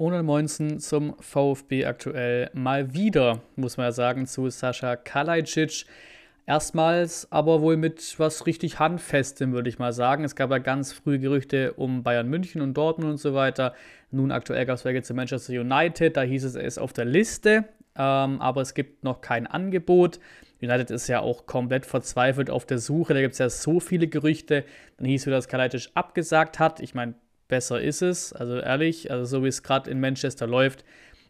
ohne Monzen zum VfB aktuell mal wieder, muss man ja sagen, zu Sascha Kalajdzic. Erstmals aber wohl mit was richtig Handfestem, würde ich mal sagen. Es gab ja ganz früh Gerüchte um Bayern München und Dortmund und so weiter. Nun aktuell gab es welche zu Manchester United, da hieß es, er ist auf der Liste, ähm, aber es gibt noch kein Angebot. United ist ja auch komplett verzweifelt auf der Suche, da gibt es ja so viele Gerüchte. Dann hieß es, dass Kalajdzic abgesagt hat. Ich meine, besser ist es. Also ehrlich, also so wie es gerade in Manchester läuft,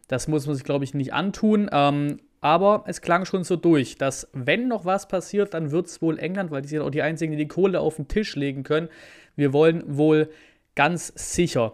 das muss man sich, glaube ich, nicht antun. Ähm, aber es klang schon so durch, dass wenn noch was passiert, dann wird es wohl England, weil die sind auch die einzigen, die die Kohle auf den Tisch legen können. Wir wollen wohl ganz sicher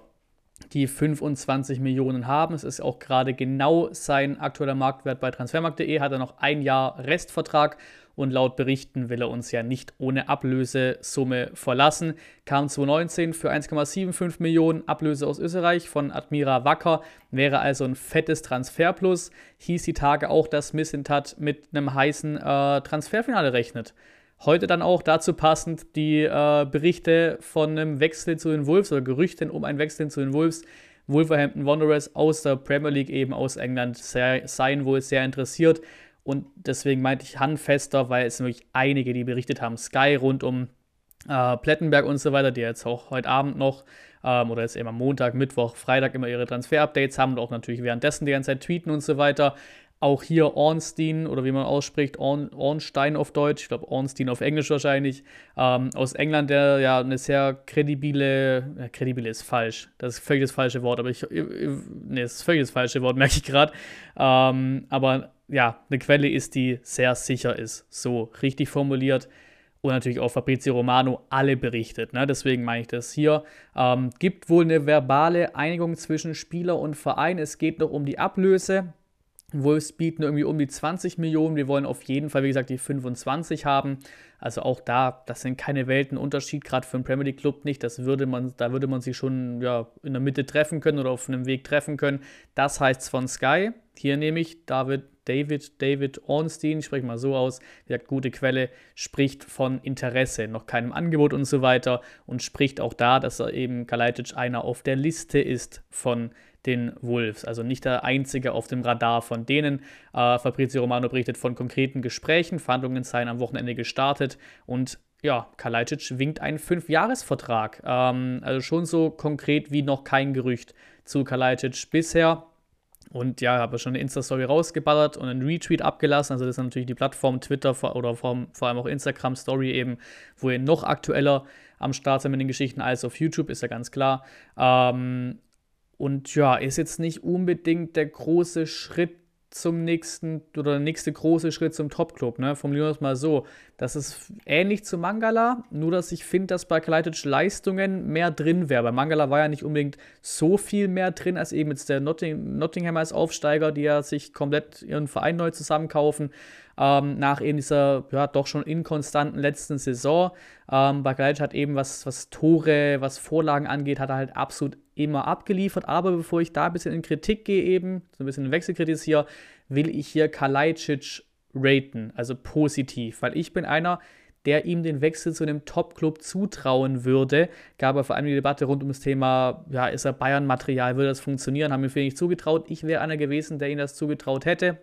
die 25 Millionen haben. Es ist auch gerade genau sein aktueller Marktwert bei transfermarkt.de. Hat er noch ein Jahr Restvertrag und laut Berichten will er uns ja nicht ohne Ablösesumme verlassen. Kam 2019 für 1,75 Millionen Ablöse aus Österreich von Admira Wacker, wäre also ein fettes Transferplus. Hieß die Tage auch, dass Missintat mit einem heißen äh, Transferfinale rechnet. Heute dann auch dazu passend die äh, Berichte von einem Wechsel zu den Wolves oder Gerüchten um einen Wechsel zu den Wolves. Wolverhampton Wanderers aus der Premier League, eben aus England, seien wohl sehr interessiert. Und deswegen meinte ich handfester, weil es sind wirklich einige, die berichtet haben. Sky rund um äh, Plettenberg und so weiter, die jetzt auch heute Abend noch ähm, oder jetzt eben am Montag, Mittwoch, Freitag immer ihre Transfer-Updates haben und auch natürlich währenddessen die ganze Zeit tweeten und so weiter. Auch hier Ornstein oder wie man ausspricht, Orn, Ornstein auf Deutsch, ich glaube Ornstein auf Englisch wahrscheinlich, ähm, aus England, der ja eine sehr kredibile, äh, kredibile ist falsch, das ist völlig das falsche Wort, aber ich, nee, das ist völlig das falsche Wort, merke ich gerade, ähm, aber ja, eine Quelle ist, die sehr sicher ist, so richtig formuliert und natürlich auch Fabrizio Romano alle berichtet. Ne? Deswegen meine ich das hier. Ähm, gibt wohl eine verbale Einigung zwischen Spieler und Verein. Es geht noch um die Ablöse. Wolves bieten irgendwie um die 20 Millionen. Wir wollen auf jeden Fall, wie gesagt, die 25 haben. Also auch da, das sind keine Weltenunterschied, gerade für einen Premier League Club nicht. Das würde man, da würde man sich schon ja, in der Mitte treffen können oder auf einem Weg treffen können. Das heißt von Sky. Hier nehme ich David, David, David Ornstein, ich spreche mal so aus, wie gesagt, gute Quelle, spricht von Interesse, noch keinem Angebot und so weiter und spricht auch da, dass er eben Kalajdzic einer auf der Liste ist von den Wolves. Also nicht der einzige auf dem Radar von denen. Äh, Fabrizio Romano berichtet von konkreten Gesprächen. Verhandlungen seien am Wochenende gestartet und ja, Kalajdzic winkt einen Fünfjahresvertrag. Ähm, also schon so konkret wie noch kein Gerücht zu Kalajdzic bisher. Und ja, habe schon eine Insta-Story rausgeballert und einen Retweet abgelassen. Also, das ist natürlich die Plattform Twitter oder vor, allem auch Instagram-Story eben, wo ihr noch aktueller am Start seid mit den Geschichten als auf YouTube, ist ja ganz klar. Ähm, und ja, ist jetzt nicht unbedingt der große Schritt zum nächsten oder der nächste große Schritt zum Top-Club, ne? Formulieren wir es mal so. Das ist ähnlich zu Mangala, nur dass ich finde, dass bei Kalajdzic Leistungen mehr drin wäre. Bei Mangala war ja nicht unbedingt so viel mehr drin, als eben jetzt der Notting Nottingham als Aufsteiger, die ja sich komplett ihren Verein neu zusammenkaufen ähm, nach eben dieser ja doch schon inkonstanten letzten Saison. Ähm, Bagalic hat eben, was, was Tore, was Vorlagen angeht, hat er halt absolut immer abgeliefert. Aber bevor ich da ein bisschen in Kritik gehe, eben, so ein bisschen in Wechselkritik hier, will ich hier Kalajdzic raten, also positiv, weil ich bin einer, der ihm den Wechsel zu einem Top-Club zutrauen würde. Gab aber vor allem die Debatte rund um das Thema, ja, ist er Bayern-Material, würde das funktionieren? Haben mir viel nicht zugetraut. Ich wäre einer gewesen, der ihm das zugetraut hätte.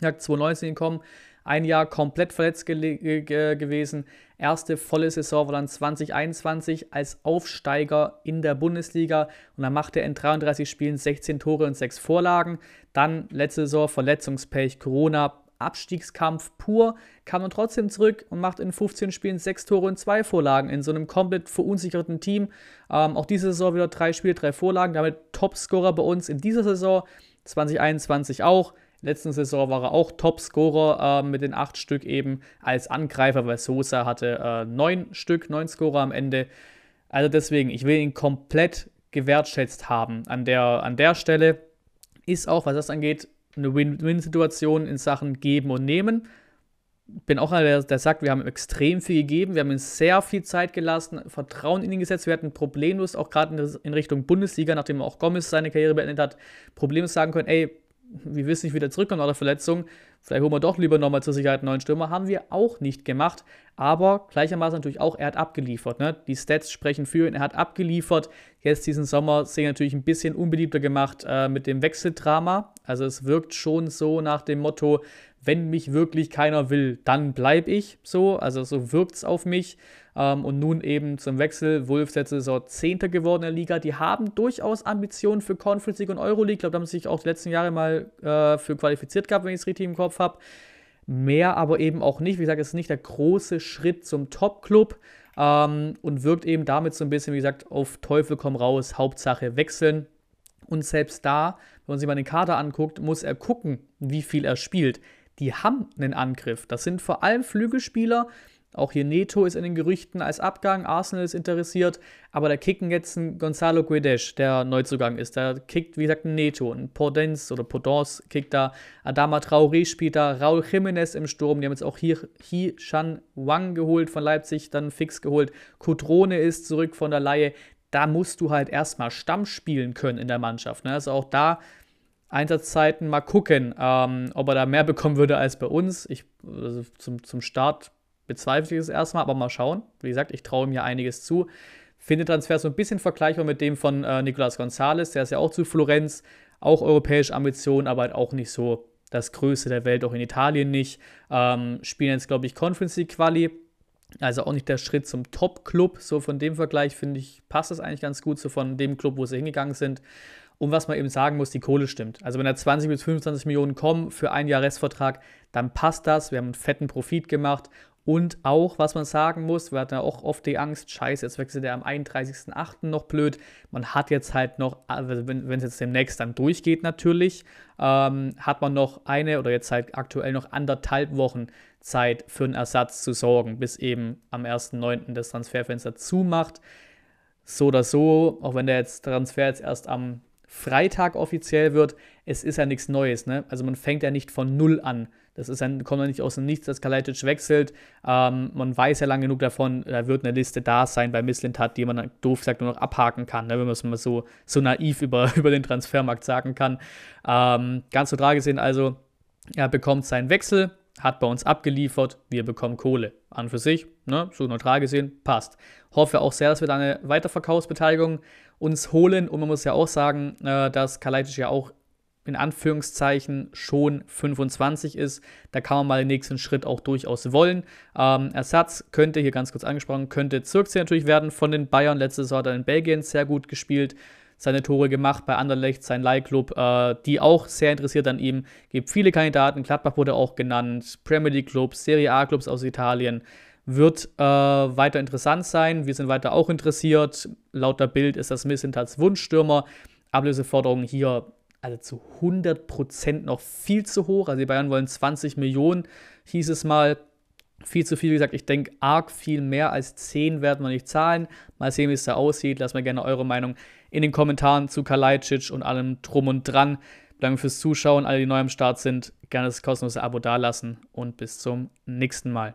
Er hat 2019 gekommen, ein Jahr komplett verletzt ge gewesen. Erste volle Saison war dann 2021 als Aufsteiger in der Bundesliga und dann machte er in 33 Spielen 16 Tore und 6 Vorlagen. Dann letzte Saison Verletzungspech, Corona, Abstiegskampf pur, kam dann trotzdem zurück und macht in 15 Spielen 6 Tore und 2 Vorlagen in so einem komplett verunsicherten Team. Ähm, auch diese Saison wieder 3 Spiele, 3 Vorlagen, damit Topscorer bei uns in dieser Saison, 2021 auch. Letzten Saison war er auch Topscorer äh, mit den acht Stück eben als Angreifer, weil Sosa hatte äh, neun Stück, neun Scorer am Ende. Also deswegen, ich will ihn komplett gewertschätzt haben an der, an der Stelle. Ist auch, was das angeht, eine Win-Win-Situation in Sachen Geben und Nehmen. Bin auch einer, der, der sagt, wir haben extrem viel gegeben, wir haben ihm sehr viel Zeit gelassen, Vertrauen in ihn gesetzt. Wir hatten problemlos, auch gerade in, in Richtung Bundesliga, nachdem auch Gomez seine Karriere beendet hat, problemlos sagen können, ey, wir wissen nicht, wie der zurückkommt nach der Verletzung. Vielleicht holen wir doch lieber nochmal zur Sicherheit einen neuen Stürmer. Haben wir auch nicht gemacht. Aber gleichermaßen natürlich auch, er hat abgeliefert. Ne? Die Stats sprechen für ihn. Er hat abgeliefert. Jetzt diesen Sommer sich natürlich ein bisschen unbeliebter gemacht äh, mit dem Wechseldrama. Also es wirkt schon so nach dem Motto, wenn mich wirklich keiner will, dann bleibe ich so. Also so wirkt es auf mich. Ähm, und nun eben zum Wechsel. Wolf letzte Saison Zehnter geworden in der Liga. Die haben durchaus Ambitionen für Conference League und Euroleague. Ich glaube, da haben sie sich auch die letzten Jahre mal äh, für qualifiziert gehabt, wenn ich es richtig im Kopf habe. Mehr aber eben auch nicht. Wie gesagt, es ist nicht der große Schritt zum Top-Club ähm, und wirkt eben damit so ein bisschen, wie gesagt, auf Teufel komm raus, Hauptsache wechseln. Und selbst da, wenn man sich mal den Kader anguckt, muss er gucken, wie viel er spielt die haben einen Angriff. Das sind vor allem Flügelspieler. Auch hier Neto ist in den Gerüchten als Abgang, Arsenal ist interessiert, aber da kicken jetzt ein Gonzalo Guedes, der Neuzugang ist. Da kickt, wie gesagt, ein Neto, ein Podence oder Podence kickt da, Adama Traoré spielt da, Raul Jiménez im Sturm, die haben jetzt auch hier Hi Shan Wang geholt von Leipzig, dann fix geholt. Kutrone ist zurück von der Laie. Da musst du halt erstmal Stamm spielen können in der Mannschaft. Ne? Also auch da Einsatzzeiten mal gucken, ähm, ob er da mehr bekommen würde als bei uns. Ich, also zum, zum Start bezweifle ich es erstmal, aber mal schauen. Wie gesagt, ich traue ihm ja einiges zu. Finde Transfer so ein bisschen vergleichbar mit dem von äh, Nicolas Gonzalez. Der ist ja auch zu Florenz, auch europäische Ambitionen, aber halt auch nicht so das Größte der Welt, auch in Italien nicht. Ähm, spielen jetzt, glaube ich, Conference League Quali. Also auch nicht der Schritt zum Top-Club. So von dem Vergleich finde ich, passt das eigentlich ganz gut, so von dem Club, wo sie hingegangen sind. Und was man eben sagen muss, die Kohle stimmt. Also wenn da 20 bis 25 Millionen kommen für einen Jahresvertrag, dann passt das. Wir haben einen fetten Profit gemacht. Und auch, was man sagen muss, wir hatten ja auch oft die Angst, scheiße, jetzt wechselt er am 31.08. noch blöd. Man hat jetzt halt noch, also wenn es jetzt demnächst dann durchgeht natürlich, ähm, hat man noch eine oder jetzt halt aktuell noch anderthalb Wochen Zeit für einen Ersatz zu sorgen, bis eben am 1.09. das Transferfenster zumacht. So oder so, auch wenn der jetzt Transfer jetzt erst am Freitag offiziell wird, es ist ja nichts Neues. Ne? Also man fängt ja nicht von Null an. Das ist ein, kommt ja nicht aus dem Nichts, dass Kalajdzic wechselt. Ähm, man weiß ja lang genug davon, da wird eine Liste da sein bei Misslintat, die man doof sagt nur noch abhaken kann, ne? wenn man es mal so, so naiv über, über den Transfermarkt sagen kann. Ähm, ganz tragisch gesehen also, er bekommt seinen Wechsel, hat bei uns abgeliefert, wir bekommen Kohle. An für sich, ne, so neutral gesehen, passt. Hoffe auch sehr, dass wir da eine Weiterverkaufsbeteiligung uns holen. Und man muss ja auch sagen, äh, dass Kalajdzic ja auch in Anführungszeichen schon 25 ist. Da kann man mal den nächsten Schritt auch durchaus wollen. Ähm, Ersatz könnte, hier ganz kurz angesprochen, könnte Zirkzee natürlich werden von den Bayern. Letzte Saison hat er in Belgien sehr gut gespielt seine Tore gemacht bei Anderlecht, sein Leihclub, äh, die auch sehr interessiert an ihm. Gibt viele Kandidaten, Gladbach wurde auch genannt, Premier League Clubs, Serie A Clubs aus Italien. Wird äh, weiter interessant sein. Wir sind weiter auch interessiert. Laut der Bild ist das Missentats Wunschstürmer. Ablöseforderungen hier also zu 100% noch viel zu hoch. Also die Bayern wollen 20 Millionen, hieß es mal viel zu viel. Wie gesagt, ich denke, arg viel mehr als 10 werden wir nicht zahlen. Mal sehen, wie es da aussieht. Lasst mir gerne eure Meinung in den Kommentaren zu Kalajdzic und allem drum und dran. Danke fürs Zuschauen. Alle, die neu am Start sind, gerne das kostenlose Abo dalassen und bis zum nächsten Mal.